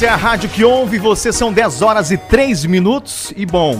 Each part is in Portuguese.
Essa é a rádio que ouve você, são 10 horas e 3 minutos. E bom,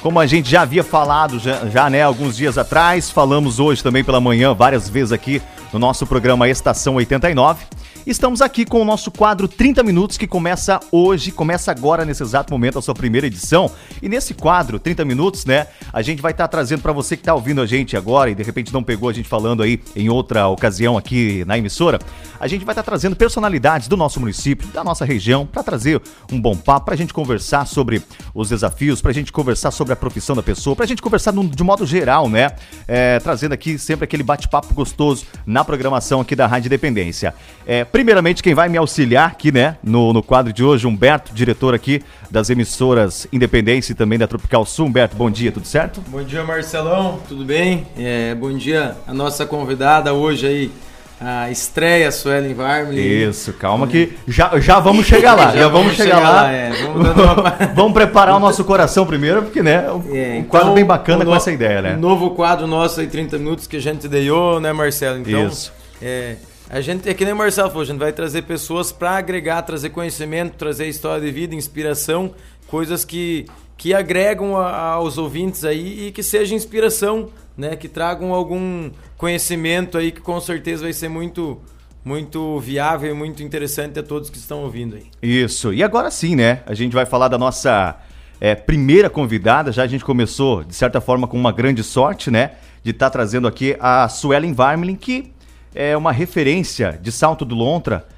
como a gente já havia falado já, já né, alguns dias atrás, falamos hoje também pela manhã várias vezes aqui no nosso programa Estação 89. Estamos aqui com o nosso quadro 30 Minutos, que começa hoje, começa agora, nesse exato momento, a sua primeira edição. E nesse quadro, 30 Minutos, né, a gente vai estar tá trazendo para você que está ouvindo a gente agora e de repente não pegou a gente falando aí em outra ocasião aqui na emissora, a gente vai estar tá trazendo personalidades do nosso município, da nossa região, para trazer um bom papo, para a gente conversar sobre os desafios, para a gente conversar sobre a profissão da pessoa, para a gente conversar de modo geral, né, é, trazendo aqui sempre aquele bate-papo gostoso na programação aqui da Rádio Independência. É, Primeiramente, quem vai me auxiliar aqui, né, no, no quadro de hoje, Humberto, diretor aqui das emissoras Independência e também da Tropical Sul. Humberto, bom dia, tudo certo? Bom dia, Marcelão, tudo bem? É, bom dia a nossa convidada hoje aí, a estreia Suelen Varmley. Isso, calma que já, já vamos chegar lá, já, já vamos, vamos chegar, chegar, lá. lá é. vamos, uma... vamos, preparar o nosso coração primeiro, porque né, um, é, então, quadro bem bacana com no... essa ideia, né? Um novo quadro nosso aí, 30 minutos que a gente deu, né, Marcelo? Então, Isso. É, a gente, é que nem o Marcelo falou, a gente vai trazer pessoas para agregar, trazer conhecimento, trazer história de vida, inspiração, coisas que, que agregam a, aos ouvintes aí e que seja inspiração, né? Que tragam algum conhecimento aí que com certeza vai ser muito muito viável e muito interessante a todos que estão ouvindo aí. Isso. E agora sim, né? A gente vai falar da nossa é, primeira convidada. Já a gente começou, de certa forma, com uma grande sorte, né? De estar tá trazendo aqui a Suelen Varmelin, que é uma referência de salto do lontra,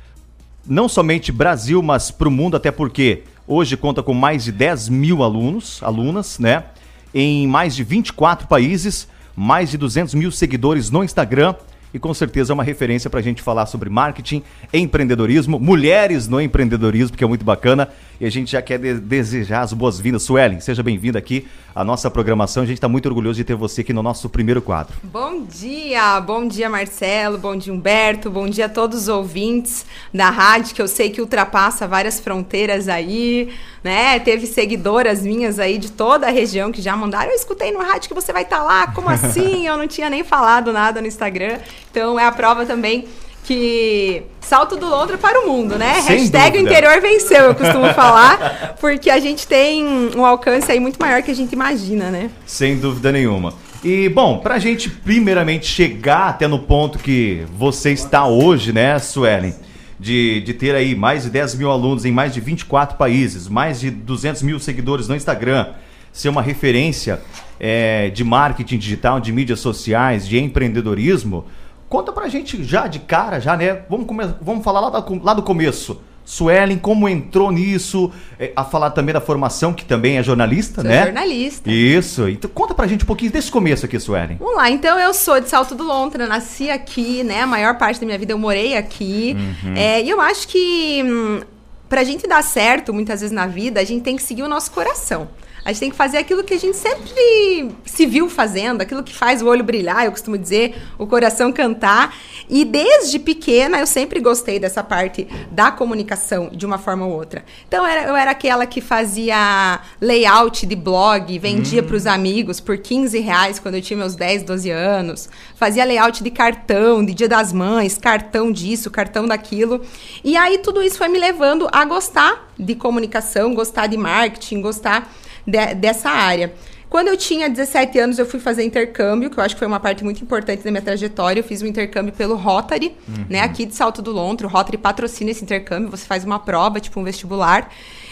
não somente Brasil, mas para o mundo, até porque hoje conta com mais de 10 mil alunos, alunas, né? Em mais de 24 países, mais de 200 mil seguidores no Instagram e com certeza é uma referência para a gente falar sobre marketing, empreendedorismo, mulheres no empreendedorismo, que é muito bacana. E a gente já quer de desejar as boas-vindas. Suelen, seja bem-vinda aqui à nossa programação. A gente está muito orgulhoso de ter você aqui no nosso primeiro quadro. Bom dia, bom dia Marcelo, bom dia Humberto, bom dia a todos os ouvintes da rádio, que eu sei que ultrapassa várias fronteiras aí, né? Teve seguidoras minhas aí de toda a região que já mandaram, eu escutei no rádio que você vai estar tá lá, como assim? Eu não tinha nem falado nada no Instagram. Então é a prova também que salto do Londra para o mundo, né? Sem Hashtag dúvida. interior venceu, eu costumo falar, porque a gente tem um alcance aí muito maior que a gente imagina, né? Sem dúvida nenhuma. E, bom, para a gente primeiramente chegar até no ponto que você está hoje, né, Suelen? De, de ter aí mais de 10 mil alunos em mais de 24 países, mais de 200 mil seguidores no Instagram, ser uma referência é, de marketing digital, de mídias sociais, de empreendedorismo, Conta pra gente já de cara, já, né? Vamos, come... Vamos falar lá, da... lá do começo. Suelen, como entrou nisso? É, a falar também da formação, que também é jornalista, sou né? jornalista. Isso. Então conta pra gente um pouquinho desse começo aqui, Suelen. Vamos lá. Então eu sou de Salto do Lontra, nasci aqui, né? A maior parte da minha vida eu morei aqui. Uhum. É, e eu acho que hum, pra gente dar certo, muitas vezes na vida, a gente tem que seguir o nosso coração. A gente tem que fazer aquilo que a gente sempre se viu fazendo, aquilo que faz o olho brilhar, eu costumo dizer, o coração cantar. E desde pequena eu sempre gostei dessa parte da comunicação, de uma forma ou outra. Então eu era aquela que fazia layout de blog, vendia hum. para os amigos por 15 reais quando eu tinha meus 10, 12 anos. Fazia layout de cartão, de Dia das Mães, cartão disso, cartão daquilo. E aí tudo isso foi me levando a gostar de comunicação, gostar de marketing, gostar de, dessa área. Quando eu tinha 17 anos, eu fui fazer intercâmbio, que eu acho que foi uma parte muito importante da minha trajetória. Eu fiz um intercâmbio pelo Rotary, uhum. né, aqui de Salto do Lontro. O Rotary patrocina esse intercâmbio, você faz uma prova, tipo um vestibular.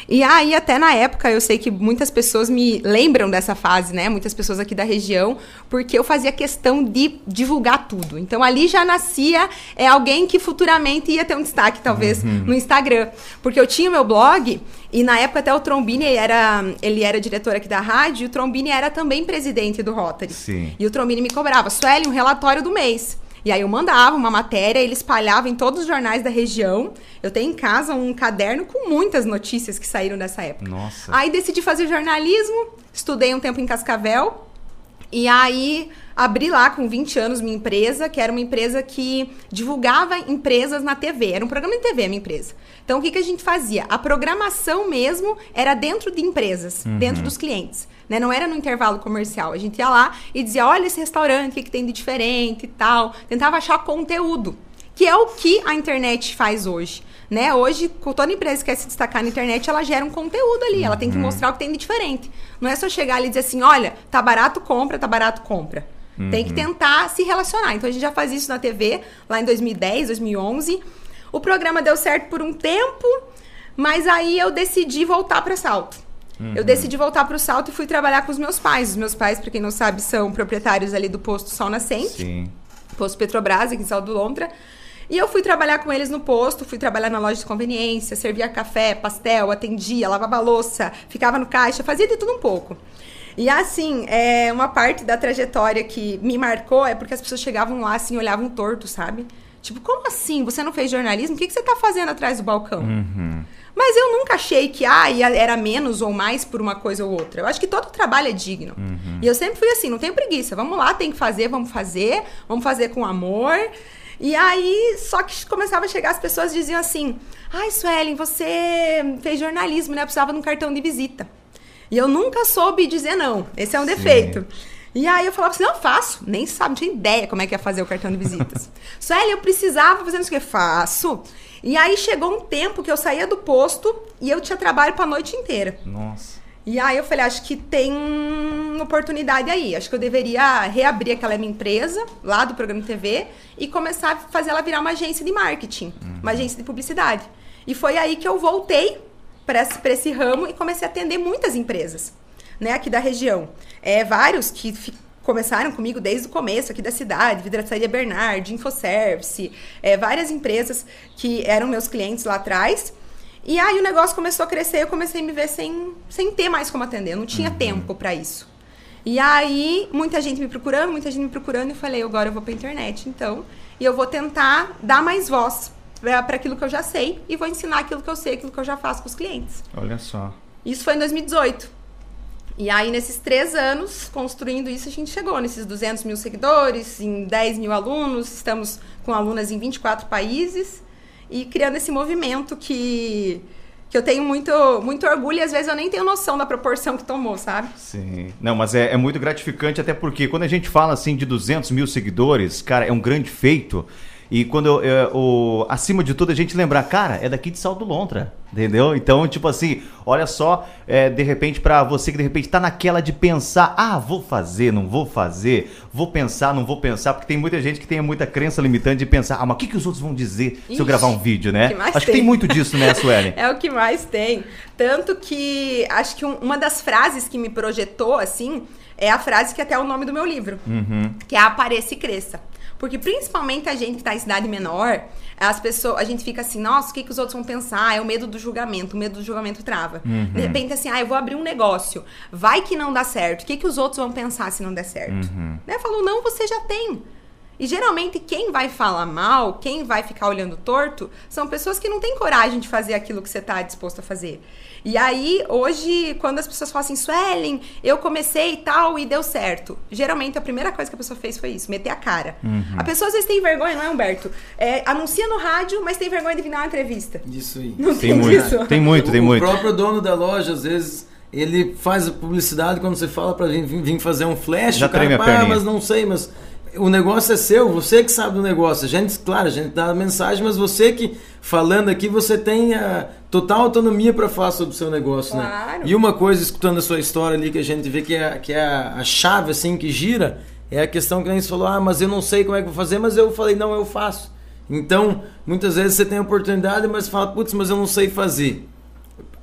E aí, até na época, eu sei que muitas pessoas me lembram dessa fase, né? Muitas pessoas aqui da região, porque eu fazia questão de divulgar tudo. Então, ali já nascia é, alguém que futuramente ia ter um destaque, talvez, uhum. no Instagram. Porque eu tinha o meu blog e na época até o Trombini era, ele era diretor aqui da rádio, e o Trombini era também presidente do Rotary. Sim. E o Trombini me cobrava, Sueli, um relatório do mês. E aí eu mandava uma matéria, ele espalhava em todos os jornais da região. Eu tenho em casa um caderno com muitas notícias que saíram dessa época. Nossa. Aí decidi fazer jornalismo, estudei um tempo em Cascavel. E aí abri lá com 20 anos minha empresa, que era uma empresa que divulgava empresas na TV. Era um programa de TV a minha empresa. Então o que, que a gente fazia? A programação mesmo era dentro de empresas, uhum. dentro dos clientes. Né? Não era no intervalo comercial. A gente ia lá e dizia: olha esse restaurante, o que, que tem de diferente e tal. Tentava achar conteúdo. que é o que a internet faz hoje. Né? Hoje, toda empresa que quer se destacar na internet, ela gera um conteúdo ali, ela tem que uhum. mostrar o que tem de diferente. Não é só chegar ali e dizer assim, olha, tá barato, compra, tá barato, compra. Uhum. Tem que uhum. tentar se relacionar. Então a gente já faz isso na TV, lá em 2010, 2011. O programa deu certo por um tempo, mas aí eu decidi voltar para salto. Uhum. Eu decidi voltar para o salto e fui trabalhar com os meus pais. Os meus pais, para quem não sabe, são proprietários ali do posto Sol Nascente. Sim. Posto Petrobras, aqui em Salto do Lontra. E eu fui trabalhar com eles no posto, fui trabalhar na loja de conveniência, servia café, pastel, atendia, lavava louça, ficava no caixa, fazia de tudo um pouco. E assim, é, uma parte da trajetória que me marcou é porque as pessoas chegavam lá assim, olhavam torto, sabe? Tipo, como assim? Você não fez jornalismo? O que, que você tá fazendo atrás do balcão? Uhum. Mas eu nunca achei que ah, era menos ou mais por uma coisa ou outra. Eu acho que todo trabalho é digno. Uhum. E eu sempre fui assim, não tenho preguiça. Vamos lá, tem que fazer, vamos fazer, vamos fazer com amor. E aí, só que começava a chegar as pessoas diziam assim: Ai, Suelen, você fez jornalismo, né? Eu precisava de um cartão de visita. E eu nunca soube dizer não. Esse é um Sim. defeito. E aí eu falava assim, não, faço. Nem sabe, não tinha ideia como é que ia fazer o cartão de visitas. Sueli, eu precisava fazer isso que faço. E aí chegou um tempo que eu saía do posto e eu tinha trabalho para a noite inteira. Nossa. E aí eu falei, acho que tem oportunidade aí. Acho que eu deveria reabrir aquela minha empresa lá do programa TV e começar a fazer ela virar uma agência de marketing, uhum. uma agência de publicidade. E foi aí que eu voltei para esse, esse ramo e comecei a atender muitas empresas, né, aqui da região. É, vários que começaram comigo desde o começo aqui da cidade, Vidraçaria Bernard, Infoservice, é, várias empresas que eram meus clientes lá atrás. E aí o negócio começou a crescer, eu comecei a me ver sem, sem ter mais como atender, eu não tinha uhum. tempo para isso. E aí, muita gente me procurando, muita gente me procurando, e eu falei, agora eu vou pra internet, então. E eu vou tentar dar mais voz para aquilo que eu já sei e vou ensinar aquilo que eu sei, aquilo que eu já faço com os clientes. Olha só. Isso foi em 2018. E aí, nesses três anos, construindo isso, a gente chegou nesses 200 mil seguidores, em 10 mil alunos, estamos com alunas em 24 países e criando esse movimento que que eu tenho muito, muito orgulho e às vezes eu nem tenho noção da proporção que tomou, sabe? Sim. Não, mas é, é muito gratificante, até porque quando a gente fala assim de 200 mil seguidores, cara, é um grande feito. E quando eu, eu, eu, acima de tudo a gente lembrar, cara, é daqui de Salto Lontra, entendeu? Então, tipo assim, olha só, é, de repente para você que de repente tá naquela de pensar, ah, vou fazer, não vou fazer, vou pensar, não vou pensar, porque tem muita gente que tem muita crença limitante de pensar, ah, mas o que, que os outros vão dizer Ixi, se eu gravar um vídeo, né? Que acho tem. que tem muito disso, né, Suelen? é o que mais tem. Tanto que acho que um, uma das frases que me projetou, assim, é a frase que até é o nome do meu livro, uhum. que é Apareça e Cresça. Porque principalmente a gente que está em cidade menor, as pessoas, a gente fica assim, nossa, o que, que os outros vão pensar? É o medo do julgamento, o medo do julgamento trava. Uhum. De repente, assim, ah, eu vou abrir um negócio, vai que não dá certo, o que, que os outros vão pensar se não der certo? Uhum. Né? Falou, não, você já tem. E geralmente quem vai falar mal, quem vai ficar olhando torto, são pessoas que não têm coragem de fazer aquilo que você está disposto a fazer. E aí, hoje, quando as pessoas falam assim, Suelen, eu comecei e tal e deu certo. Geralmente a primeira coisa que a pessoa fez foi isso, meter a cara. Uhum. A pessoa às vezes tem vergonha, não é, Humberto? É, anuncia no rádio, mas tem vergonha de vir uma entrevista. Isso aí. Não tem, tem muito. Isso? Tem muito, tem muito. O próprio dono da loja, às vezes ele faz a publicidade quando você fala pra gente vir fazer um flash, Já o cara, ah, mas não sei, mas o negócio é seu, você que sabe do negócio. A gente, claro, a gente dá a mensagem, mas você que falando aqui, você tem a total autonomia para falar sobre o seu negócio, né? claro. né? E uma coisa, escutando a sua história ali, que a gente vê que é, que é a, chave, assim, que gira, é a questão que a gente falou, ah, mas eu não sei como é que vou fazer, mas eu falei, não, eu faço. Então, muitas vezes você tem a oportunidade, mas fala, putz, mas eu não sei fazer.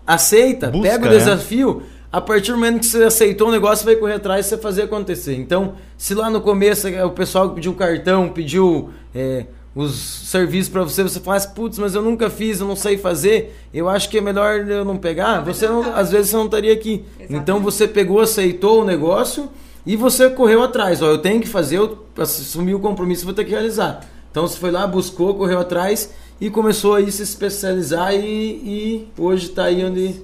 Aceita, Busca, pega o né? desafio, a partir do momento que você aceitou o negócio, você vai correr atrás e você fazer acontecer. Então, se lá no começo o pessoal pediu cartão, pediu é, os serviços para você, você fala, putz, mas eu nunca fiz, eu não sei fazer, eu acho que é melhor eu não pegar. Você não, às vezes você não estaria aqui. Exatamente. Então você pegou, aceitou o negócio e você correu atrás. Ó, eu tenho que fazer, eu assumi o compromisso, vou ter que realizar. Então você foi lá, buscou, correu atrás e começou a se especializar e, e hoje está aí onde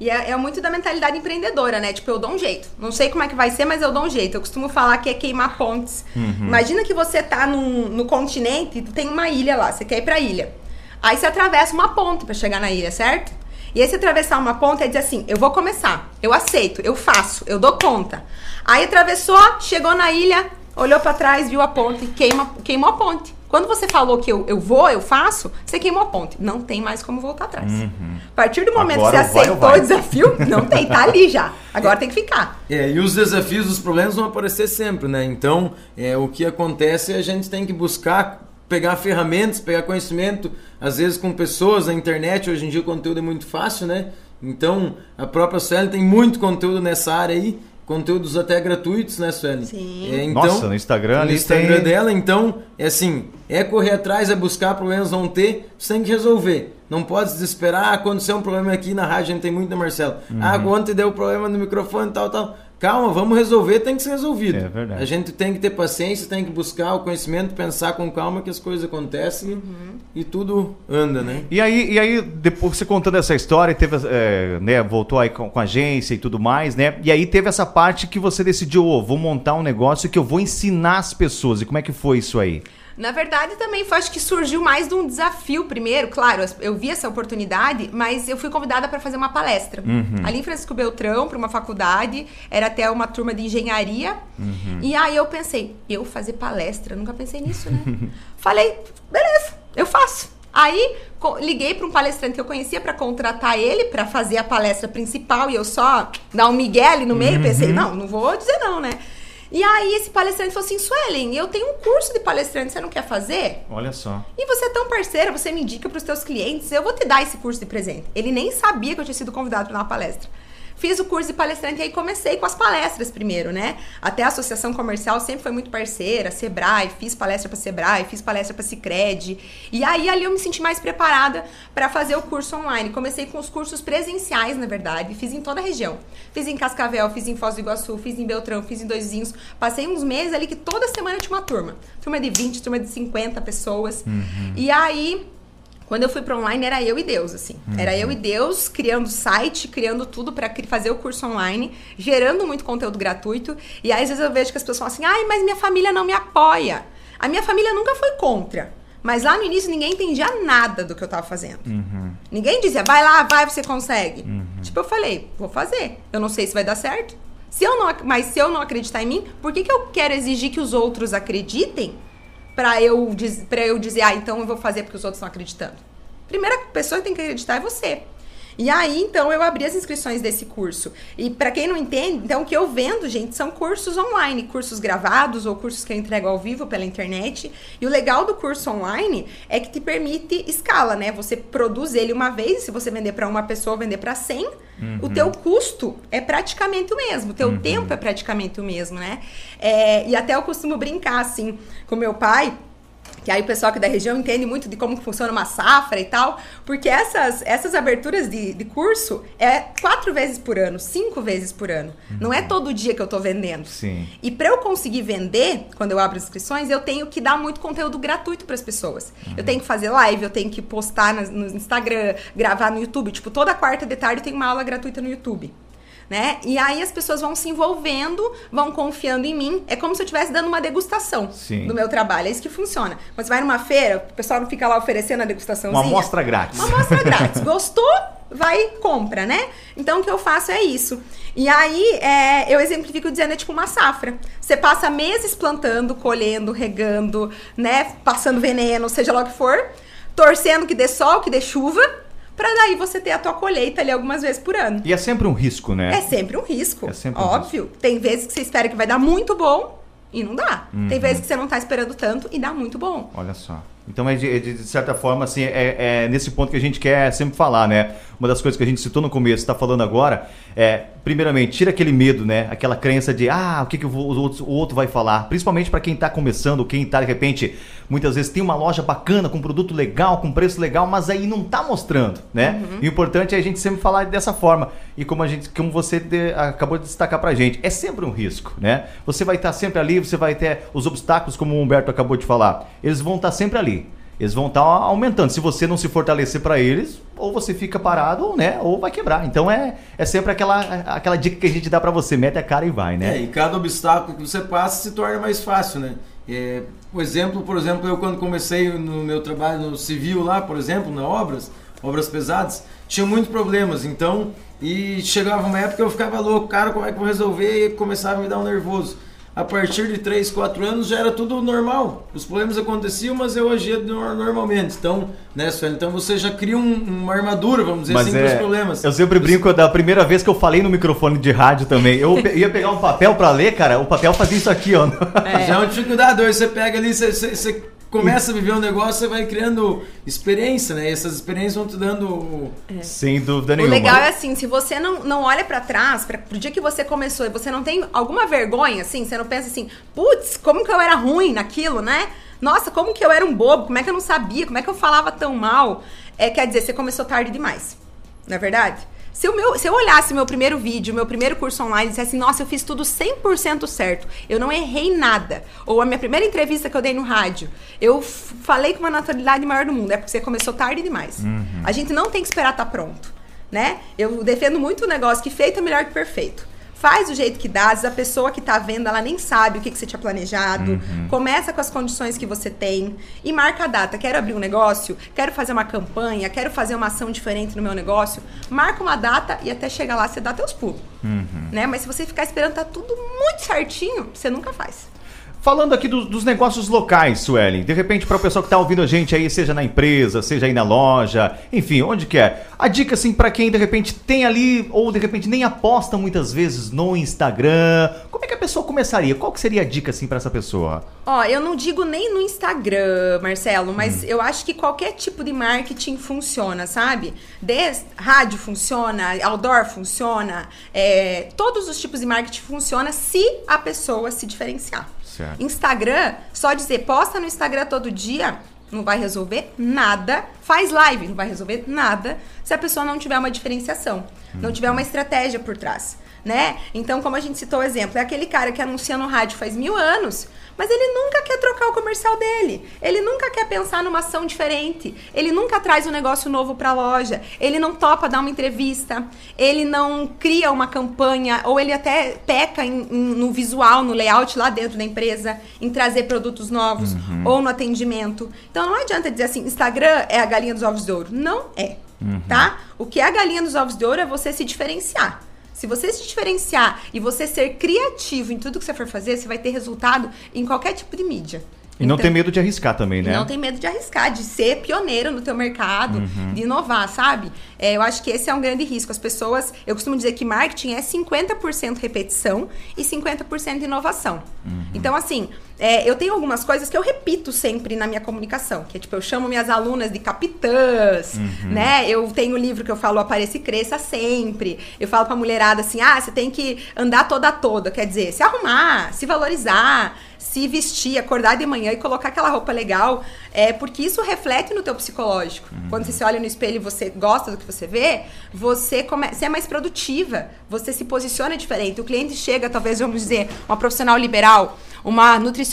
e é, é, muito da mentalidade empreendedora, né? Tipo, eu dou um jeito. Não sei como é que vai ser, mas eu dou um jeito. Eu costumo falar que é queimar pontes. Uhum. Imagina que você tá num, no continente e tem uma ilha lá, você quer ir pra ilha. Aí você atravessa uma ponte para chegar na ilha, certo? E você atravessar uma ponte é dizer assim, eu vou começar, eu aceito, eu faço, eu dou conta. Aí atravessou, chegou na ilha, olhou para trás, viu a ponte, queima, queimou a ponte. Quando você falou que eu, eu vou, eu faço, você queimou a ponte. Não tem mais como voltar atrás. Uhum. A partir do momento Agora que você aceitou o desafio, não tem, tá ali já. Agora tem que ficar. É, e os desafios, os problemas vão aparecer sempre, né? Então, é, o que acontece é a gente tem que buscar pegar ferramentas, pegar conhecimento, às vezes com pessoas na internet, hoje em dia o conteúdo é muito fácil, né? Então, a própria Sueli tem muito conteúdo nessa área aí conteúdos até gratuitos, né, Sueli? Sim. É, então, Nossa, no Instagram No Instagram tem... dela, então, é assim, é correr atrás, é buscar problemas, vão ter, você tem que resolver. Não pode desesperar, ah, aconteceu um problema aqui na rádio, a gente tem muito, né, Marcelo? Uhum. Ah, ontem deu problema no microfone, tal, tal. Calma, vamos resolver, tem que ser resolvido. É verdade. A gente tem que ter paciência, tem que buscar o conhecimento, pensar com calma que as coisas acontecem uhum. e tudo anda, né? E aí, e aí depois você contando essa história, teve, é, né, voltou aí com, com, a agência e tudo mais, né? E aí teve essa parte que você decidiu, oh, vou montar um negócio que eu vou ensinar as pessoas. E como é que foi isso aí? Na verdade, também foi, acho que surgiu mais de um desafio primeiro. Claro, eu vi essa oportunidade, mas eu fui convidada para fazer uma palestra. Uhum. Ali em Francisco Beltrão, para uma faculdade, era até uma turma de engenharia. Uhum. E aí eu pensei, eu fazer palestra? Nunca pensei nisso, né? Falei, beleza, eu faço. Aí liguei para um palestrante que eu conhecia para contratar ele para fazer a palestra principal e eu só dar um Miguel no meio. Uhum. Pensei, não, não vou dizer não, né? E aí esse palestrante falou assim, Suelen, eu tenho um curso de palestrante, você não quer fazer? Olha só. E você é tão parceira, você me indica para os teus clientes, eu vou te dar esse curso de presente. Ele nem sabia que eu tinha sido convidado para uma palestra. Fiz o curso de palestrante e aí comecei com as palestras primeiro, né? Até a associação comercial sempre foi muito parceira, Sebrae, fiz palestra para Sebrae, fiz palestra para Sicredi. E aí ali eu me senti mais preparada para fazer o curso online. Comecei com os cursos presenciais, na verdade, fiz em toda a região. Fiz em Cascavel, fiz em Foz do Iguaçu, fiz em Beltrão, fiz em Doisinhos. Passei uns meses ali que toda semana tinha uma turma. Turma de 20, turma de 50 pessoas. Uhum. E aí quando eu fui para online, era eu e Deus, assim. Uhum. Era eu e Deus criando site, criando tudo para fazer o curso online, gerando muito conteúdo gratuito. E aí, às vezes eu vejo que as pessoas falam assim: ai, mas minha família não me apoia. A minha família nunca foi contra. Mas lá no início ninguém entendia nada do que eu tava fazendo. Uhum. Ninguém dizia, vai lá, vai, você consegue. Uhum. Tipo, eu falei, vou fazer. Eu não sei se vai dar certo. Se eu não, mas se eu não acreditar em mim, por que, que eu quero exigir que os outros acreditem para eu, pra eu dizer, ah, então eu vou fazer porque os outros estão acreditando. Primeira pessoa que tem que acreditar é você. E aí, então, eu abri as inscrições desse curso. E para quem não entende, então, o que eu vendo, gente, são cursos online, cursos gravados ou cursos que eu entrego ao vivo pela internet. E o legal do curso online é que te permite escala, né? Você produz ele uma vez, se você vender para uma pessoa, vender para 100, uhum. o teu custo é praticamente o mesmo, o teu uhum. tempo é praticamente o mesmo, né? É, e até eu costumo brincar, assim, com meu pai, que aí o pessoal aqui da região entende muito de como funciona uma safra e tal, porque essas, essas aberturas de, de curso é quatro vezes por ano, cinco vezes por ano. Uhum. Não é todo dia que eu tô vendendo. Sim. E para eu conseguir vender, quando eu abro inscrições, eu tenho que dar muito conteúdo gratuito para as pessoas. Uhum. Eu tenho que fazer live, eu tenho que postar no, no Instagram, gravar no YouTube. Tipo, toda quarta de tarde tem uma aula gratuita no YouTube né? E aí as pessoas vão se envolvendo, vão confiando em mim. É como se eu estivesse dando uma degustação Sim. do meu trabalho. É isso que funciona. Quando você vai numa feira, o pessoal não fica lá oferecendo a degustação. Uma amostra grátis. Uma amostra grátis. Gostou? Vai e compra, né? Então o que eu faço é isso. E aí é, eu exemplifico dizendo, é tipo uma safra. Você passa meses plantando, colhendo, regando, né? Passando veneno, seja lá o que for, torcendo que dê sol, que dê chuva para daí você ter a tua colheita ali algumas vezes por ano. E é sempre um risco, né? É sempre um risco. É sempre óbvio. Um risco. Tem vezes que você espera que vai dar muito bom e não dá. Uhum. Tem vezes que você não tá esperando tanto e dá muito bom. Olha só. Então, é de, é de, de certa forma, assim, é, é, nesse ponto que a gente quer sempre falar, né? Uma das coisas que a gente citou no começo, está falando agora, é, primeiramente, tira aquele medo, né? Aquela crença de, ah, o que, que o, outro, o outro vai falar? Principalmente para quem está começando, quem está, de repente, muitas vezes tem uma loja bacana, com produto legal, com preço legal, mas aí não está mostrando, né? Uhum. E o importante é a gente sempre falar dessa forma. E como, a gente, como você de, acabou de destacar para a gente, é sempre um risco, né? Você vai estar tá sempre ali, você vai ter os obstáculos, como o Humberto acabou de falar, eles vão estar tá sempre ali eles vão estar tá aumentando. Se você não se fortalecer para eles, ou você fica parado, né? Ou vai quebrar. Então é, é sempre aquela, aquela dica que a gente dá para você, mete a cara e vai, né? É, e cada obstáculo que você passa se torna mais fácil, né? É, por exemplo, por exemplo, eu quando comecei no meu trabalho no civil lá, por exemplo, na obras, obras pesadas, tinha muitos problemas. Então, e chegava uma época que eu ficava louco, cara, como é que eu vou resolver? E começava a me dar um nervoso. A partir de 3, 4 anos já era tudo normal. Os problemas aconteciam, mas eu agia normalmente. Então, né, Sueli? Então você já cria um, uma armadura, vamos dizer mas assim, é, para os problemas. Eu sempre brinco da primeira vez que eu falei no microfone de rádio também. Eu ia pegar um papel para ler, cara, o papel fazia isso aqui, ó. É. Já é uma dificuldade. Hoje você pega ali, você, você, você começa a viver um negócio, você vai criando experiência, né? E essas experiências vão te dando. É. Sem dúvida nenhuma. O legal é assim, se você não, não olha para trás, pra, pro dia que você começou e você não tem alguma vergonha, assim, você não pensa assim, putz, como que eu era ruim naquilo, né? Nossa, como que eu era um bobo, como é que eu não sabia, como é que eu falava tão mal? É, quer dizer, você começou tarde demais. Não é verdade? Se, o meu, se eu olhasse meu primeiro vídeo, meu primeiro curso online e dissesse, nossa, eu fiz tudo 100% certo, eu não errei nada, ou a minha primeira entrevista que eu dei no rádio, eu falei com uma naturalidade maior do mundo, é porque você começou tarde demais. Uhum. A gente não tem que esperar estar tá pronto, né? Eu defendo muito o negócio que feito é melhor que perfeito. Faz do jeito que dá, às vezes a pessoa que tá vendo, ela nem sabe o que, que você tinha planejado. Uhum. Começa com as condições que você tem e marca a data. Quero abrir um negócio, quero fazer uma campanha, quero fazer uma ação diferente no meu negócio. Marca uma data e até chegar lá você dá teus pulos. Uhum. Né? Mas se você ficar esperando tá tudo muito certinho, você nunca faz. Falando aqui do, dos negócios locais, Suelen, de repente para o pessoal que está ouvindo a gente aí, seja na empresa, seja aí na loja, enfim, onde quer. É. A dica assim para quem de repente tem ali ou de repente nem aposta muitas vezes no Instagram, como é que a pessoa começaria? Qual que seria a dica assim para essa pessoa? Ó, eu não digo nem no Instagram, Marcelo, mas hum. eu acho que qualquer tipo de marketing funciona, sabe? Desde rádio funciona, outdoor funciona, é, todos os tipos de marketing funciona se a pessoa se diferenciar. Certo. Instagram, só dizer posta no Instagram todo dia, não vai resolver nada. Faz live, não vai resolver nada se a pessoa não tiver uma diferenciação, não tiver uma estratégia por trás né? Então, como a gente citou o exemplo, é aquele cara que anuncia no rádio faz mil anos, mas ele nunca quer trocar o comercial dele. Ele nunca quer pensar numa ação diferente. Ele nunca traz um negócio novo para a loja. Ele não topa dar uma entrevista. Ele não cria uma campanha. Ou ele até peca em, em, no visual, no layout lá dentro da empresa, em trazer produtos novos uhum. ou no atendimento. Então não adianta dizer assim: Instagram é a galinha dos ovos de ouro. Não é. Uhum. Tá? O que é a galinha dos ovos de ouro é você se diferenciar. Se você se diferenciar e você ser criativo em tudo que você for fazer, você vai ter resultado em qualquer tipo de mídia. E não então, tem medo de arriscar também, né? Não tem medo de arriscar, de ser pioneiro no teu mercado, uhum. de inovar, sabe? É, eu acho que esse é um grande risco. As pessoas, eu costumo dizer que marketing é 50% repetição e 50% inovação. Uhum. Então, assim, é, eu tenho algumas coisas que eu repito sempre na minha comunicação, que é tipo, eu chamo minhas alunas de capitãs, uhum. né? Eu tenho um livro que eu falo apareça e cresça sempre. Eu falo pra mulherada assim, ah, você tem que andar toda toda, quer dizer, se arrumar, se valorizar, se vestir, acordar de manhã e colocar aquela roupa legal, é porque isso reflete no teu psicológico. Uhum. Quando você se olha no espelho e você gosta do que você vê, você, come, você é mais produtiva, você se posiciona diferente. O cliente chega, talvez, vamos dizer, uma profissional liberal, uma nutricionista.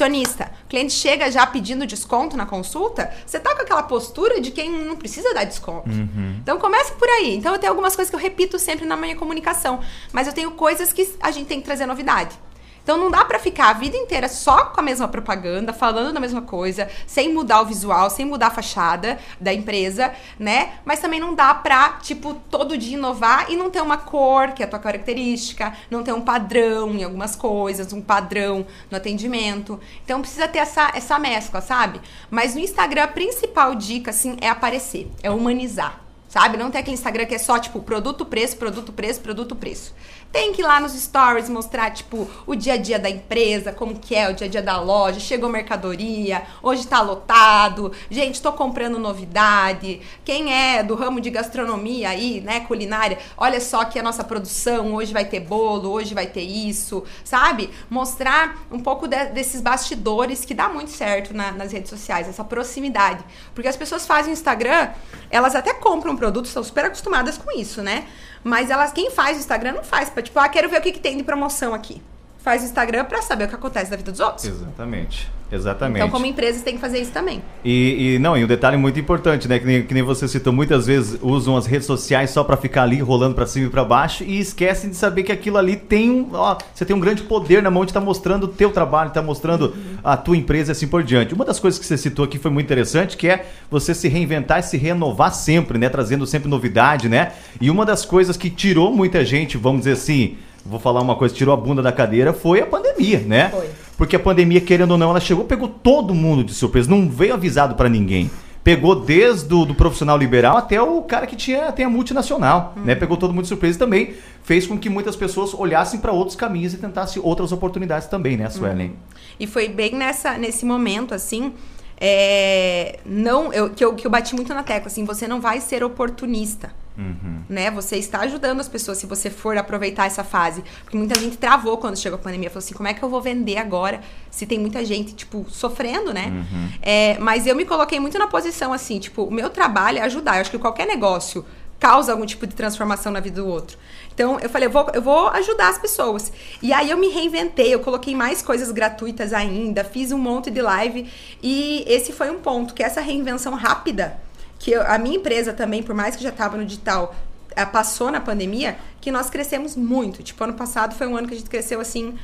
O cliente chega já pedindo desconto na consulta, você tá com aquela postura de quem não precisa dar desconto. Uhum. Então começa por aí. Então eu tenho algumas coisas que eu repito sempre na minha comunicação, mas eu tenho coisas que a gente tem que trazer novidade. Então não dá para ficar a vida inteira só com a mesma propaganda, falando da mesma coisa, sem mudar o visual, sem mudar a fachada da empresa, né? Mas também não dá pra, tipo, todo dia inovar e não ter uma cor, que é a tua característica, não ter um padrão em algumas coisas, um padrão no atendimento. Então precisa ter essa, essa mescla, sabe? Mas no Instagram a principal dica, assim, é aparecer, é humanizar sabe? Não tem aquele Instagram que é só, tipo, produto, preço, produto, preço, produto, preço. Tem que ir lá nos stories mostrar, tipo, o dia a dia da empresa, como que é o dia a dia da loja, chegou mercadoria, hoje tá lotado, gente, tô comprando novidade. Quem é do ramo de gastronomia aí, né, culinária, olha só que a nossa produção, hoje vai ter bolo, hoje vai ter isso, sabe? Mostrar um pouco de, desses bastidores que dá muito certo na, nas redes sociais, essa proximidade. Porque as pessoas fazem o Instagram, elas até compram produtos, estão super acostumadas com isso, né? Mas elas, quem faz o Instagram não faz pra, tipo, ah, quero ver o que, que tem de promoção aqui. Faz o Instagram para saber o que acontece na vida dos outros. Exatamente. Exatamente. Então, como empresas, tem que fazer isso também. E, e não, e um detalhe muito importante, né? Que nem, que nem você citou, muitas vezes usam as redes sociais só para ficar ali rolando para cima e para baixo e esquecem de saber que aquilo ali tem, ó, você tem um grande poder na mão de estar tá mostrando o teu trabalho, estar tá mostrando uhum. a tua empresa e assim por diante. Uma das coisas que você citou aqui foi muito interessante, que é você se reinventar e se renovar sempre, né? Trazendo sempre novidade, né? E uma das coisas que tirou muita gente, vamos dizer assim, vou falar uma coisa, tirou a bunda da cadeira, foi a pandemia, né? Foi. Porque a pandemia, querendo ou não, ela chegou, pegou todo mundo de surpresa, não veio avisado para ninguém. Pegou desde o do profissional liberal até o cara que tinha tem a multinacional, hum. né? Pegou todo mundo de surpresa e também fez com que muitas pessoas olhassem para outros caminhos e tentassem outras oportunidades também, né, Suelen? Hum. E foi bem nessa, nesse momento, assim, é, não, eu, que, eu, que eu bati muito na tecla, assim, você não vai ser oportunista. Uhum. Né? Você está ajudando as pessoas se você for aproveitar essa fase. Porque muita gente travou quando chegou a pandemia. Falou assim, como é que eu vou vender agora se tem muita gente, tipo, sofrendo, né? Uhum. É, mas eu me coloquei muito na posição assim, tipo, o meu trabalho é ajudar. Eu acho que qualquer negócio causa algum tipo de transformação na vida do outro. Então, eu falei, eu vou, eu vou ajudar as pessoas. E aí eu me reinventei, eu coloquei mais coisas gratuitas ainda, fiz um monte de live. E esse foi um ponto, que essa reinvenção rápida, que eu, a minha empresa também, por mais que já estava no digital, eh, passou na pandemia, que nós crescemos muito. Tipo, ano passado foi um ano que a gente cresceu assim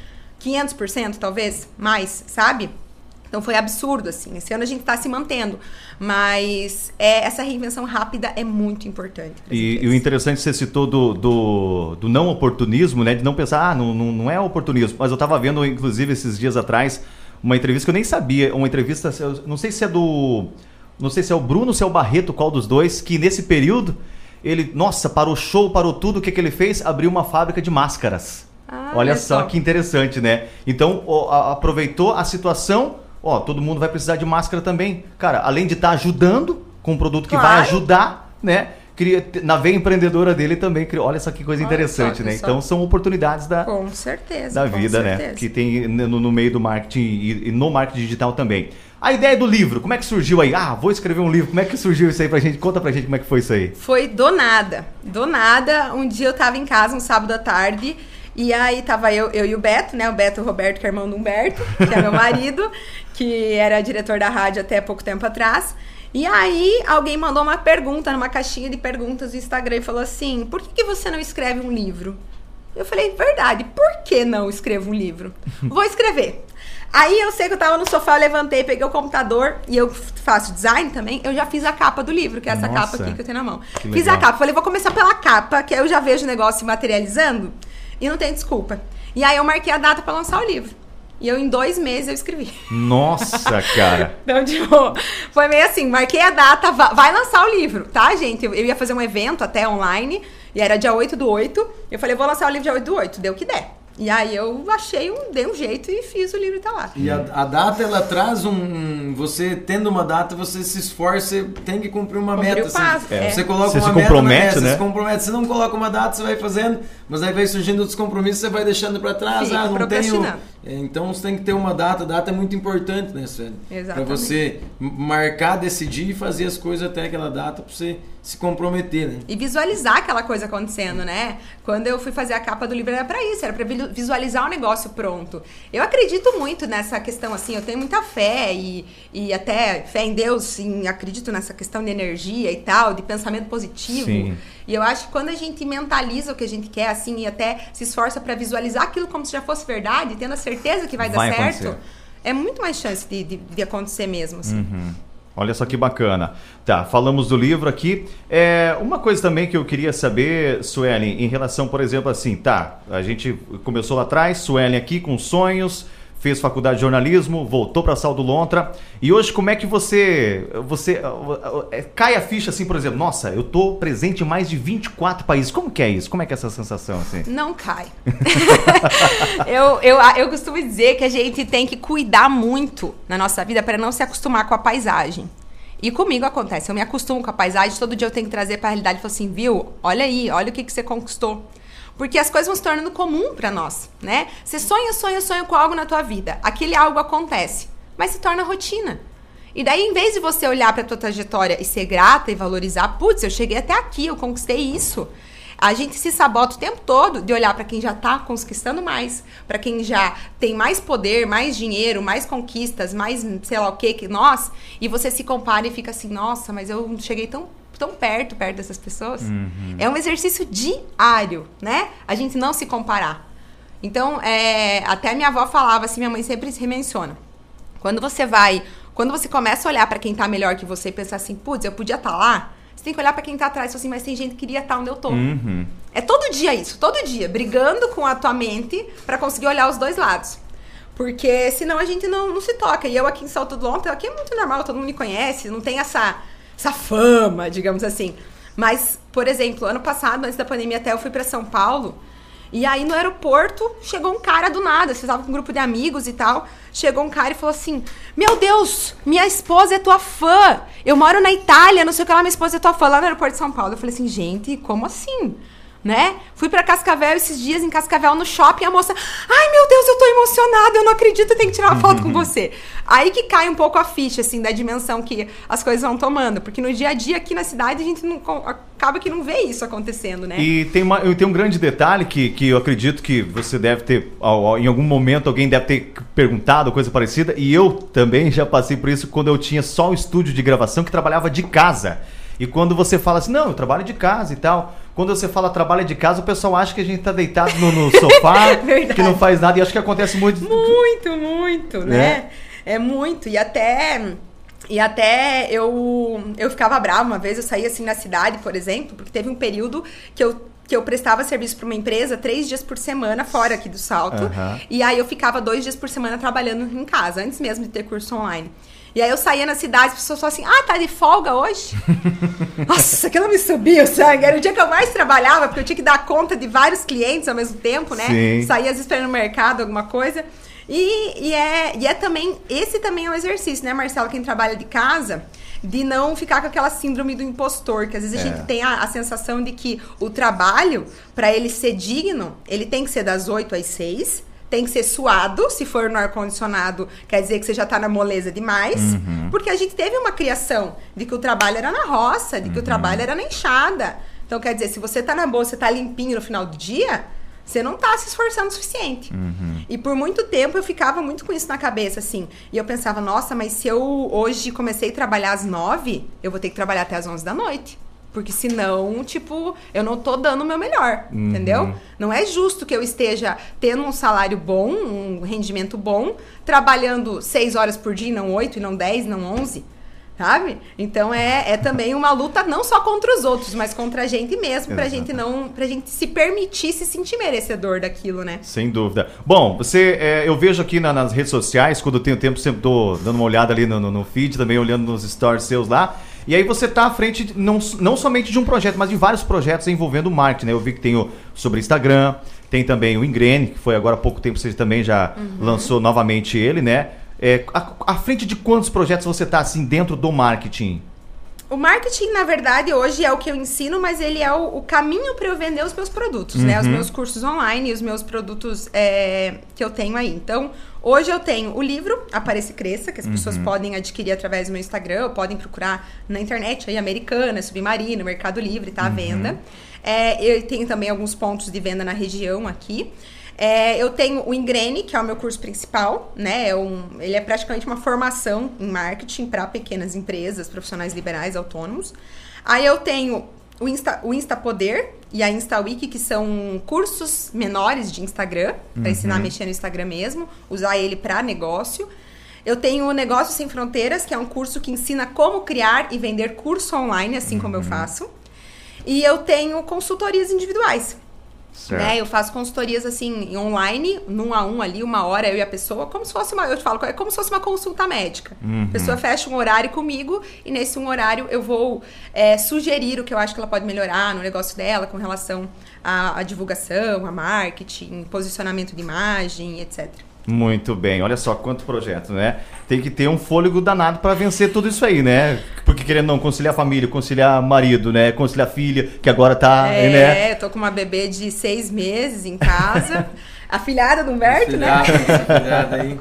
500%, talvez, mais, sabe? Então foi absurdo, assim. Esse ano a gente está se mantendo. Mas é, essa reinvenção rápida é muito importante. E, e, o interessante você citou do, do, do, não oportunismo, né? De não pensar, ah, não, não, não é oportunismo. Mas eu estava vendo, inclusive, esses dias atrás, uma entrevista que eu nem sabia. Uma entrevista, não sei se é do. Não sei se é o Bruno ou se é o Barreto, qual dos dois, que nesse período ele, nossa, parou show, parou tudo. O que, que ele fez? Abriu uma fábrica de máscaras. Ah, Olha só que interessante, né? Então, aproveitou a situação Ó, todo mundo vai precisar de máscara também. Cara, além de estar tá ajudando com um produto que claro. vai ajudar, né? Cria, na veia empreendedora dele também criou. Olha só que coisa interessante, só, né? Só. Então são oportunidades da, com certeza, da vida, né? Que tem no, no meio do marketing e, e, no marketing digital também. A ideia do livro, como é que surgiu aí? Ah, vou escrever um livro. Como é que surgiu isso aí pra gente? Conta pra gente como é que foi isso aí. Foi do nada. Do nada. Um dia eu tava em casa, um sábado à tarde, e aí tava eu, eu e o Beto, né? O Beto Roberto, que é irmão do Humberto, que é meu marido, que era diretor da rádio até pouco tempo atrás. E aí alguém mandou uma pergunta numa caixinha de perguntas do Instagram e falou assim: por que, que você não escreve um livro? Eu falei, verdade, por que não escrevo um livro? Vou escrever. Aí eu sei que eu tava no sofá, eu levantei, peguei o computador e eu faço design também. Eu já fiz a capa do livro, que é essa Nossa, capa aqui que eu tenho na mão. Fiz a capa, falei, vou começar pela capa, que aí eu já vejo o negócio se materializando e não tem desculpa. E aí eu marquei a data para lançar o livro. E eu, em dois meses, eu escrevi. Nossa, cara! então, tipo, foi meio assim, marquei a data, vai lançar o livro, tá, gente? Eu, ia fazer um evento até online, e era dia 8 do 8. Eu falei, vou lançar o livro dia 8 do 8, deu o que der. E aí eu achei um, dei um jeito e fiz o livro tá lá. E a, a data ela traz um, você tendo uma data, você se esforça, tem que cumprir uma cumprir meta. Passo, assim. é. Você coloca você uma se compromete, meta, né? Você se compromete, você não coloca uma data, você vai fazendo, mas aí vai surgindo outros compromissos, você vai deixando para trás, Fica ah, não tenho. Então você tem que ter uma data, a data é muito importante, né, Sueli? Para você marcar, decidir e fazer as coisas até aquela data para você se comprometer, né? E visualizar aquela coisa acontecendo, né? Quando eu fui fazer a capa do livro era para isso, era para visualizar o negócio pronto. Eu acredito muito nessa questão assim, eu tenho muita fé e, e até fé em Deus, sim, acredito nessa questão de energia e tal, de pensamento positivo. Sim. E eu acho que quando a gente mentaliza o que a gente quer assim e até se esforça para visualizar aquilo como se já fosse verdade, tendo a certeza que vai, vai dar certo, acontecer. é muito mais chance de, de, de acontecer mesmo, assim. Uhum. Olha só que bacana. Tá, falamos do livro aqui. É, uma coisa também que eu queria saber, Suelen, em relação, por exemplo, assim, tá, a gente começou lá atrás, Suelen aqui com sonhos, fez faculdade de jornalismo, voltou para a Sal do Lontra. E hoje como é que você você é, cai a ficha assim, por exemplo, nossa, eu tô presente em mais de 24 países. Como que é isso? Como é que é essa sensação assim? Não cai. eu, eu, eu costumo dizer que a gente tem que cuidar muito na nossa vida para não se acostumar com a paisagem. E comigo acontece, eu me acostumo com a paisagem, todo dia eu tenho que trazer para a realidade e falar assim, viu? Olha aí, olha o que, que você conquistou. Porque as coisas vão se tornando comum para nós, né? Você sonha, sonha, sonha com algo na tua vida. Aquele algo acontece, mas se torna rotina. E daí, em vez de você olhar para tua trajetória e ser grata e valorizar, putz, eu cheguei até aqui, eu conquistei isso. A gente se sabota o tempo todo de olhar para quem já está conquistando mais, para quem já tem mais poder, mais dinheiro, mais conquistas, mais sei lá o que que nós, e você se compara e fica assim, nossa, mas eu cheguei tão tão perto, perto dessas pessoas. Uhum. É um exercício diário, né? A gente não se comparar. Então, é, até minha avó falava assim, minha mãe sempre se menciona. Quando você vai, quando você começa a olhar para quem tá melhor que você e pensar assim, putz, eu podia estar tá lá, você tem que olhar para quem tá atrás e assim, mas tem gente que queria estar tá onde eu tô. Uhum. É todo dia isso, todo dia, brigando com a tua mente para conseguir olhar os dois lados. Porque senão a gente não, não se toca. E eu aqui em Salto do Lontra, aqui é muito normal, todo mundo me conhece, não tem essa, essa fama, digamos assim. Mas, por exemplo, ano passado, antes da pandemia, até eu fui para São Paulo. E aí no aeroporto chegou um cara do nada, você estava com um grupo de amigos e tal. Chegou um cara e falou assim: Meu Deus, minha esposa é tua fã. Eu moro na Itália, não sei o que lá, minha esposa é tua fã lá no aeroporto de São Paulo. Eu falei assim: Gente, como assim? Né? Fui para Cascavel esses dias, em Cascavel, no shopping, a moça, ai meu Deus, eu tô emocionada, eu não acredito, eu tenho que tirar uma foto com você. Aí que cai um pouco a ficha, assim, da dimensão que as coisas vão tomando, porque no dia a dia aqui na cidade a gente não, acaba que não vê isso acontecendo, né? E tem, uma, tem um grande detalhe que, que eu acredito que você deve ter, em algum momento alguém deve ter perguntado, coisa parecida, e eu também já passei por isso quando eu tinha só o estúdio de gravação que trabalhava de casa. E quando você fala assim, não, eu trabalho de casa e tal. Quando você fala trabalho de casa, o pessoal acha que a gente tá deitado no, no sofá, que não faz nada. E acho que acontece muito. Muito, muito, né? né? É muito. E até. E até eu, eu ficava brava uma vez, eu saía assim na cidade, por exemplo, porque teve um período que eu que eu prestava serviço para uma empresa três dias por semana fora aqui do Salto. Uhum. E aí eu ficava dois dias por semana trabalhando em casa, antes mesmo de ter curso online. E aí eu saía na cidade, as pessoas falavam assim, ah, tá de folga hoje? Nossa, aquilo me subiu o sangue. Era o dia que eu mais trabalhava, porque eu tinha que dar conta de vários clientes ao mesmo tempo, né? Sim. Saía às vezes para ir no mercado, alguma coisa. E, e, é, e é também, esse também é um exercício, né, Marcelo? Quem trabalha de casa, de não ficar com aquela síndrome do impostor, que às vezes a é. gente tem a, a, sensação de que o trabalho, para ele ser digno, ele tem que ser das 8 às 6 tem que ser suado, se for no ar-condicionado, quer dizer que você já está na moleza demais. Uhum. Porque a gente teve uma criação de que o trabalho era na roça, de que uhum. o trabalho era na enxada. Então, quer dizer, se você está na você está limpinho no final do dia, você não está se esforçando o suficiente. Uhum. E por muito tempo eu ficava muito com isso na cabeça, assim. E eu pensava, nossa, mas se eu hoje comecei a trabalhar às nove, eu vou ter que trabalhar até às onze da noite. Porque senão, tipo, eu não tô dando o meu melhor, uhum. entendeu? Não é justo que eu esteja tendo um salário bom, um rendimento bom, trabalhando seis horas por dia, não oito, e não dez, não onze, sabe? Então é, é também uma luta não só contra os outros, mas contra a gente mesmo, pra gente não, pra gente se permitir se sentir merecedor daquilo, né? Sem dúvida. Bom, você, é, eu vejo aqui na, nas redes sociais, quando eu tenho tempo, sempre tô dando uma olhada ali no, no, no feed, também olhando nos stories seus lá. E aí você está à frente não, não somente de um projeto, mas de vários projetos envolvendo marketing, né? Eu vi que tem o sobre Instagram, tem também o Ingrene, que foi agora há pouco tempo, você também já uhum. lançou novamente ele, né? É, à, à frente de quantos projetos você está assim dentro do marketing? O marketing, na verdade, hoje é o que eu ensino, mas ele é o, o caminho para eu vender os meus produtos, uhum. né? Os uhum. meus cursos online e os meus produtos é, que eu tenho aí. Então, hoje eu tenho o livro Apareça e Cresça, que as uhum. pessoas podem adquirir através do meu Instagram, ou podem procurar na internet aí, Americana, Submarino, Mercado Livre, tá à uhum. venda. É, eu tenho também alguns pontos de venda na região aqui. É, eu tenho o Ingrene, que é o meu curso principal, né? É um, ele é praticamente uma formação em marketing para pequenas empresas, profissionais liberais, autônomos. Aí eu tenho o Insta, o Insta Poder e a InstaWiki, que são cursos menores de Instagram, para uhum. ensinar a mexer no Instagram mesmo, usar ele para negócio. Eu tenho o Negócio Sem Fronteiras, que é um curso que ensina como criar e vender curso online, assim uhum. como eu uhum. faço. E eu tenho consultorias individuais. Né? Eu faço consultorias assim, online, num a um ali, uma hora, eu e a pessoa, como se fosse uma. Eu te falo, é como se fosse uma consulta médica. Uhum. A pessoa fecha um horário comigo e nesse um horário eu vou é, sugerir o que eu acho que ela pode melhorar no negócio dela com relação à, à divulgação, a marketing, posicionamento de imagem, etc. Muito bem, olha só quanto projeto, né? Tem que ter um fôlego danado para vencer tudo isso aí, né? Porque querendo não conciliar família, conciliar marido, né? Conciliar filha, que agora tá, é, né? Eu tô com uma bebê de seis meses em casa. a filhada do Humberto, né? Afilhada aí.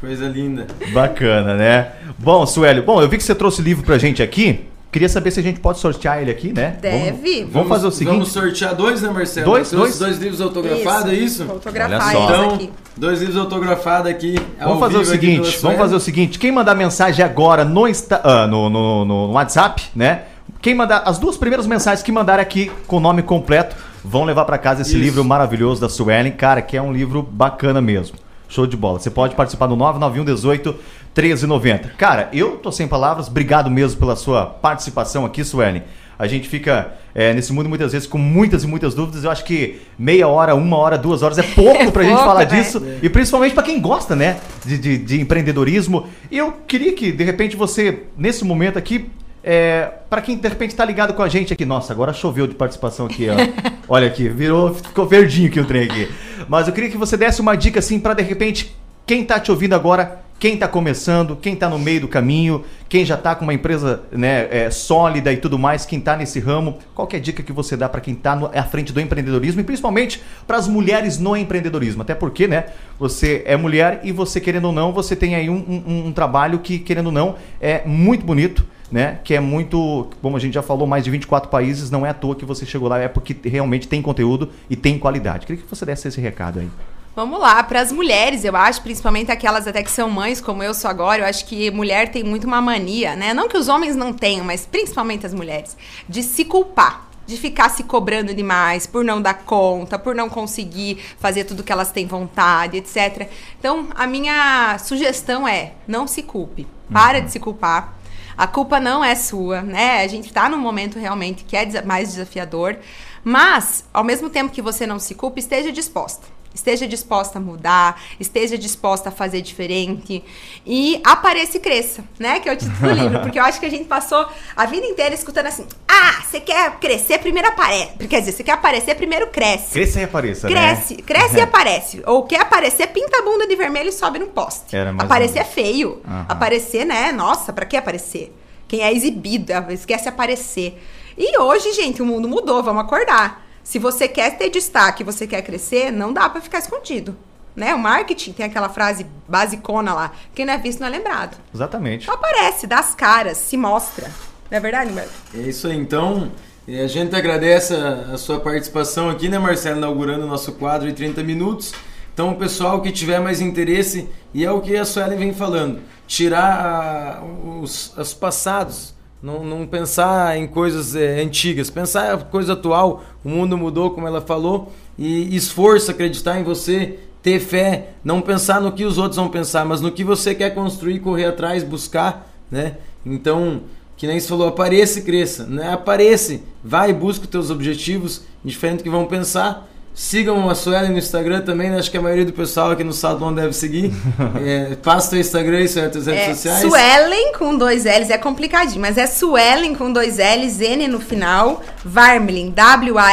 Coisa linda. Bacana, né? Bom, Suélio, bom, eu vi que você trouxe livro pra gente aqui. Queria saber se a gente pode sortear ele aqui, né? Deve. Vamos, vamos fazer o seguinte. Vamos sortear dois, né, Marcelo? Dois, dois, dois livros autografados, isso, é isso? Autografados então, aqui. Dois livros autografados aqui. Vamos fazer o seguinte, vamos fazer o seguinte. Quem mandar mensagem agora no, Insta, uh, no, no, no WhatsApp, né? Quem mandar as duas primeiras mensagens que mandar aqui com o nome completo vão levar para casa esse Isso. livro maravilhoso da Suelen, cara, que é um livro bacana mesmo. Show de bola. Você pode participar do 991 18 1390. Cara, eu tô sem palavras. Obrigado mesmo pela sua participação aqui, Suelen. a gente fica é, nesse mundo muitas vezes com muitas e muitas dúvidas. Eu acho que meia hora, uma hora, duas horas é pouco pra é gente falar né? disso. E principalmente para quem gosta, né, de, de, de empreendedorismo. E eu queria que, de repente, você, nesse momento aqui, é, para quem de repente está ligado com a gente aqui, nossa, agora choveu de participação aqui, ó. Olha aqui, virou, ficou verdinho que o trem aqui. Mas eu queria que você desse uma dica assim para de repente quem está te ouvindo agora, quem está começando, quem está no meio do caminho, quem já está com uma empresa né, é, sólida e tudo mais, quem está nesse ramo, qual é a dica que você dá para quem está à frente do empreendedorismo e principalmente para as mulheres no empreendedorismo? Até porque, né, você é mulher e você querendo ou não, você tem aí um, um, um trabalho que querendo ou não é muito bonito né? Que é muito, como a gente já falou, mais de 24 países, não é à toa que você chegou lá, é porque realmente tem conteúdo e tem qualidade. Queria que você desse esse recado aí. Vamos lá, para as mulheres, eu acho, principalmente aquelas até que são mães, como eu sou agora, eu acho que mulher tem muito uma mania, né? Não que os homens não tenham, mas principalmente as mulheres, de se culpar de ficar se cobrando demais por não dar conta, por não conseguir fazer tudo que elas têm vontade, etc. Então, a minha sugestão é: não se culpe. Para uhum. de se culpar. A culpa não é sua, né? A gente está num momento realmente que é mais desafiador, mas ao mesmo tempo que você não se culpe, esteja disposta. Esteja disposta a mudar, esteja disposta a fazer diferente e apareça e cresça, né? Que é o título do livro, porque eu acho que a gente passou a vida inteira escutando assim: ah, você quer crescer, primeiro aparece. Quer dizer, você quer aparecer, primeiro cresce. Cresça e apareça, cresce, né? Cresce e aparece. Ou quer aparecer, pinta a bunda de vermelho e sobe no poste. aparecer é feio. Uhum. Aparecer, né? Nossa, pra que aparecer? Quem é exibido, esquece aparecer. E hoje, gente, o mundo mudou, vamos acordar. Se você quer ter destaque, você quer crescer, não dá para ficar escondido. Né? O marketing tem aquela frase basicona lá: quem não é visto não é lembrado. Exatamente. Então aparece, dá as caras, se mostra. Não é verdade, Humberto? É isso aí. Então, a gente agradece a, sua participação aqui, né, Marcelo, inaugurando o nosso quadro de 30 minutos. Então, o pessoal que tiver mais interesse, e é o que a Suelen vem falando, tirar os, os passados, não, não pensar em coisas é, antigas, pensar em coisa atual. O mundo mudou, como ela falou, e esforço, acreditar em você, ter fé, não pensar no que os outros vão pensar, mas no que você quer construir, correr atrás, buscar, né? Então, que nem você falou, apareça e cresça, né? Apareça, vai e busca os teus objetivos, diferente do que vão pensar Sigam a Suelen no Instagram também, né? acho que a maioria do pessoal aqui no Salão deve seguir. é, passa o teu Instagram e suas redes é, sociais. Suelen com dois L's, é complicadinho, mas é Suelen com dois L's, N no final, Varmlin, W-A-R-M-L-I-N-G.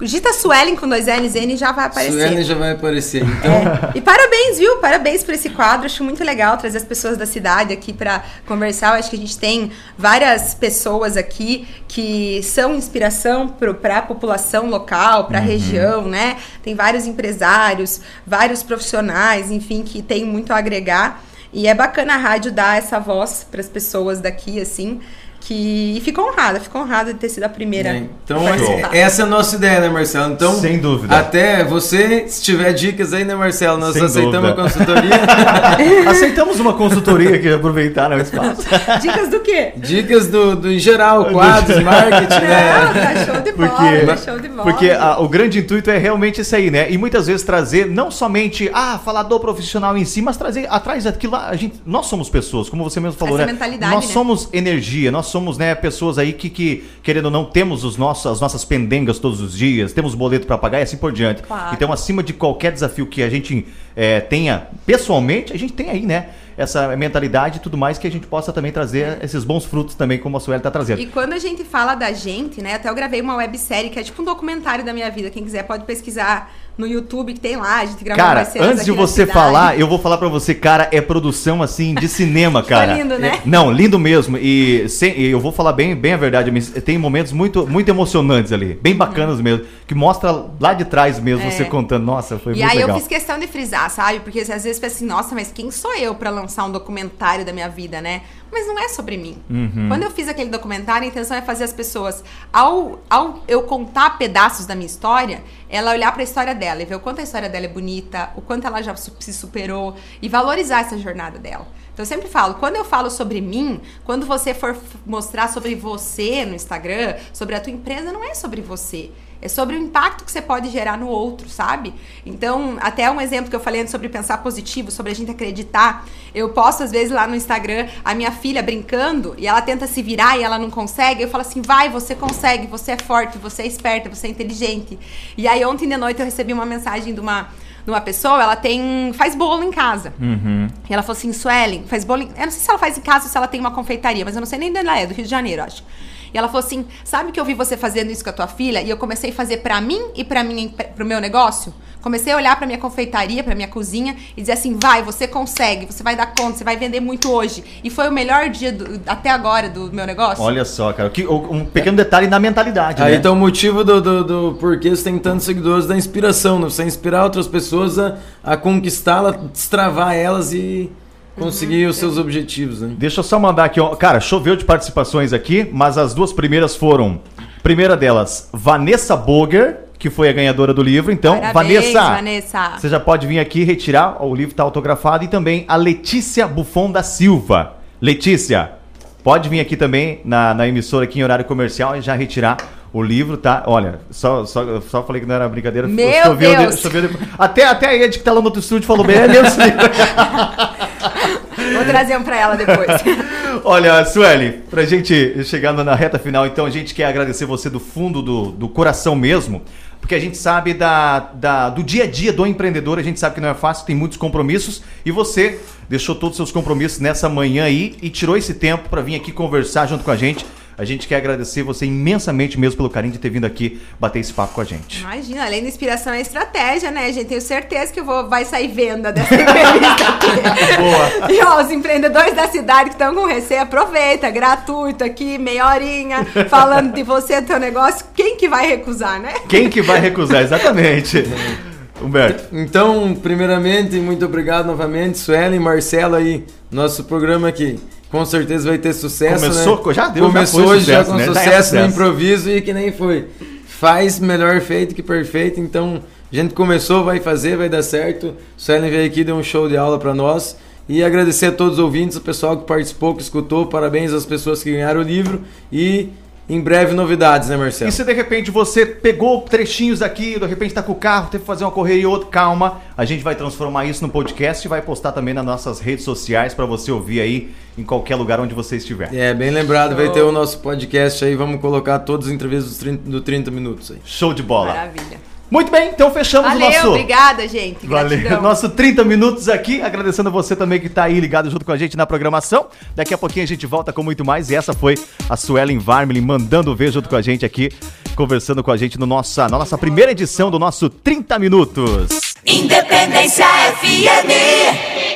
Digita Suelen com dois L's N já vai aparecer. Suelen já vai aparecer, então. É. E parabéns, viu? Parabéns por esse quadro. Acho muito legal trazer as pessoas da cidade aqui para conversar. Eu acho que a gente tem várias pessoas aqui que são inspiração para a população local, para a uhum. região, né? Tem vários empresários, vários profissionais, enfim, que tem muito a agregar. E é bacana a rádio dar essa voz para as pessoas daqui, assim que e fico honrada, fico honrada de ter sido a primeira. É, então, essa é a nossa ideia, né, Marcelo? Então, sem dúvida. Até você, se tiver dicas aí, né, Marcelo? Nós Sem aceitamos dúvida. a consultoria. aceitamos uma consultoria aqui, aproveitar né, o espaço. Dicas do quê? Dicas do, do em geral, quadros, marketing, né? Não, tá show de bola, porque, tá show de bola. Porque a, o grande intuito é realmente isso aí, né? E muitas vezes trazer não somente, ah, falar do profissional em si, mas trazer atrás daquilo, a gente, nós somos pessoas, como você mesmo falou, Essa né? Mentalidade, nós né? somos energia, nós somos, né, pessoas aí que, que querendo ou não, temos os nossos, as nossas pendengas todos os dias, temos boleto para pagar e assim por diante. Claro. Então, acima de qualquer desafio que a gente é, tenha pessoalmente, a gente tem aí, né? essa mentalidade e tudo mais que a gente possa também trazer é. esses bons frutos também, como a Sueli está trazendo. E quando a gente fala da gente, né? Até eu gravei uma websérie que é tipo um documentário da minha vida. Quem quiser pode pesquisar no YouTube que tem lá, a gente gravou Cara, antes de você falar, eu vou falar para você, cara, é produção assim de cinema, cara. lindo, né? Não, lindo mesmo. E, sem, eu vou falar bem, bem a verdade, tem momentos muito, muito emocionantes ali, bem bacanas mesmo, que mostra lá de trás mesmo é. você contando, nossa, foi e muito legal. E aí eu fiz questão de frisar, sabe? Porque às vezes pensa assim, nossa, mas quem sou eu para lançar um documentário da minha vida, né? Mas não é sobre mim. Uhum. Quando eu fiz aquele documentário, a intenção é fazer as pessoas, ao, ao eu contar pedaços da minha história, ela olhar para a história dela e ver o quanto a história dela é bonita, o quanto ela já se superou e valorizar essa jornada dela. Então eu sempre falo, quando eu falo sobre mim, quando você for mostrar sobre você no Instagram, sobre a tua empresa, não é sobre você É sobre o impacto que você pode gerar no outro, sabe? Então, até um exemplo que eu falei antes sobre pensar positivo, sobre a gente acreditar. Eu posto, às vezes, lá no Instagram, a minha filha brincando e ela tenta se virar e ela não consegue. Eu falo assim: vai, você consegue, você é forte, você é esperta, você é inteligente. E aí, ontem de noite, eu recebi uma mensagem de uma uma pessoa, ela tem. faz bolo em casa. Uhum. E ela falou assim: Suelen, faz bolo. Em... Eu não sei se ela faz em casa ou se ela tem uma confeitaria, mas eu não sei nem onde ela é, do Rio de Janeiro, acho. E ela falou assim: sabe que eu vi você fazendo isso com a tua filha? E eu comecei a fazer para mim e para mim, pro meu negócio? Comecei a olhar para minha confeitaria, para minha cozinha e dizer assim: vai, você consegue, você vai dar conta, você vai vender muito hoje. E foi o melhor dia do, até agora do meu negócio. Olha só, cara, que, um pequeno detalhe na mentalidade. Aí né? então o motivo do, do, do porquê você tem tantos seguidores da inspiração, né? Você inspirar outras pessoas a, a conquistá-la, destravar elas e conseguir os seus objetivos, né? Deixa eu só mandar aqui, ó. Cara, choveu de participações aqui, mas as duas primeiras foram. Primeira delas, Vanessa Boger que foi a ganhadora do livro. Então, Parabéns, Vanessa, Vanessa, você já pode vir aqui retirar, o livro está autografado, e também a Letícia Buffon da Silva. Letícia, pode vir aqui também na, na emissora aqui em horário comercial e já retirar o livro, tá? Olha, só, só, só falei que não era brincadeira. Meu choveu, Deus! Choveu, até, até a Ed que tá lá no outro estúdio falou bem, é meu Vou trazer um pra ela depois. Olha, Sueli, pra gente chegando na reta final, então a gente quer agradecer você do fundo do, do coração mesmo porque a gente sabe da, da, do dia a dia do empreendedor, a gente sabe que não é fácil, tem muitos compromissos, e você deixou todos os seus compromissos nessa manhã aí e tirou esse tempo para vir aqui conversar junto com a gente. A gente quer agradecer você imensamente mesmo pelo carinho de ter vindo aqui bater esse papo com a gente. Imagina, além da inspiração é estratégia, né, gente? Tenho certeza que eu vou, vai sair venda dessa entrevista aqui. Boa. E ó, os empreendedores da cidade que estão com receio, aproveita, gratuito aqui, meia horinha, falando de você, teu negócio. Quem que vai recusar, né? Quem que vai recusar, exatamente. Humberto. Então, primeiramente, muito obrigado novamente, Suelen, Marcelo aí, nosso programa aqui com certeza vai ter sucesso. Começou, né? já deu, Começou já, sucesso, já com né? sucesso, já no improviso e que nem foi. Faz melhor feito que perfeito, então a gente começou, vai fazer, vai dar certo. O Suelen veio aqui, deu um show de aula para nós. E agradecer a todos os ouvintes, o pessoal que participou, que escutou. Parabéns às pessoas que ganharam o livro. E em breve novidades, né, Marcelo? E se de repente você pegou trechinhos aqui, de repente tá com o carro, teve que fazer uma correria e outra, calma. A gente vai transformar isso no podcast e vai postar também nas nossas redes sociais para você ouvir aí em qualquer lugar onde você estiver. É, bem lembrado, Show. vai ter o nosso podcast aí, vamos colocar todas as entrevistas do 30, do 30 minutos aí. Show de bola. Maravilha. Muito bem, então fechamos Valeu, o nosso. Obrigada, gente. Gratidão. Valeu. Nosso 30 minutos aqui. Agradecendo você também que está aí ligado junto com a gente na programação. Daqui a pouquinho a gente volta com muito mais. E essa foi a Suelen Varmelin mandando ver junto com a gente aqui, conversando com a gente no nossa, na nossa primeira edição do nosso 30 Minutos. Independência FM.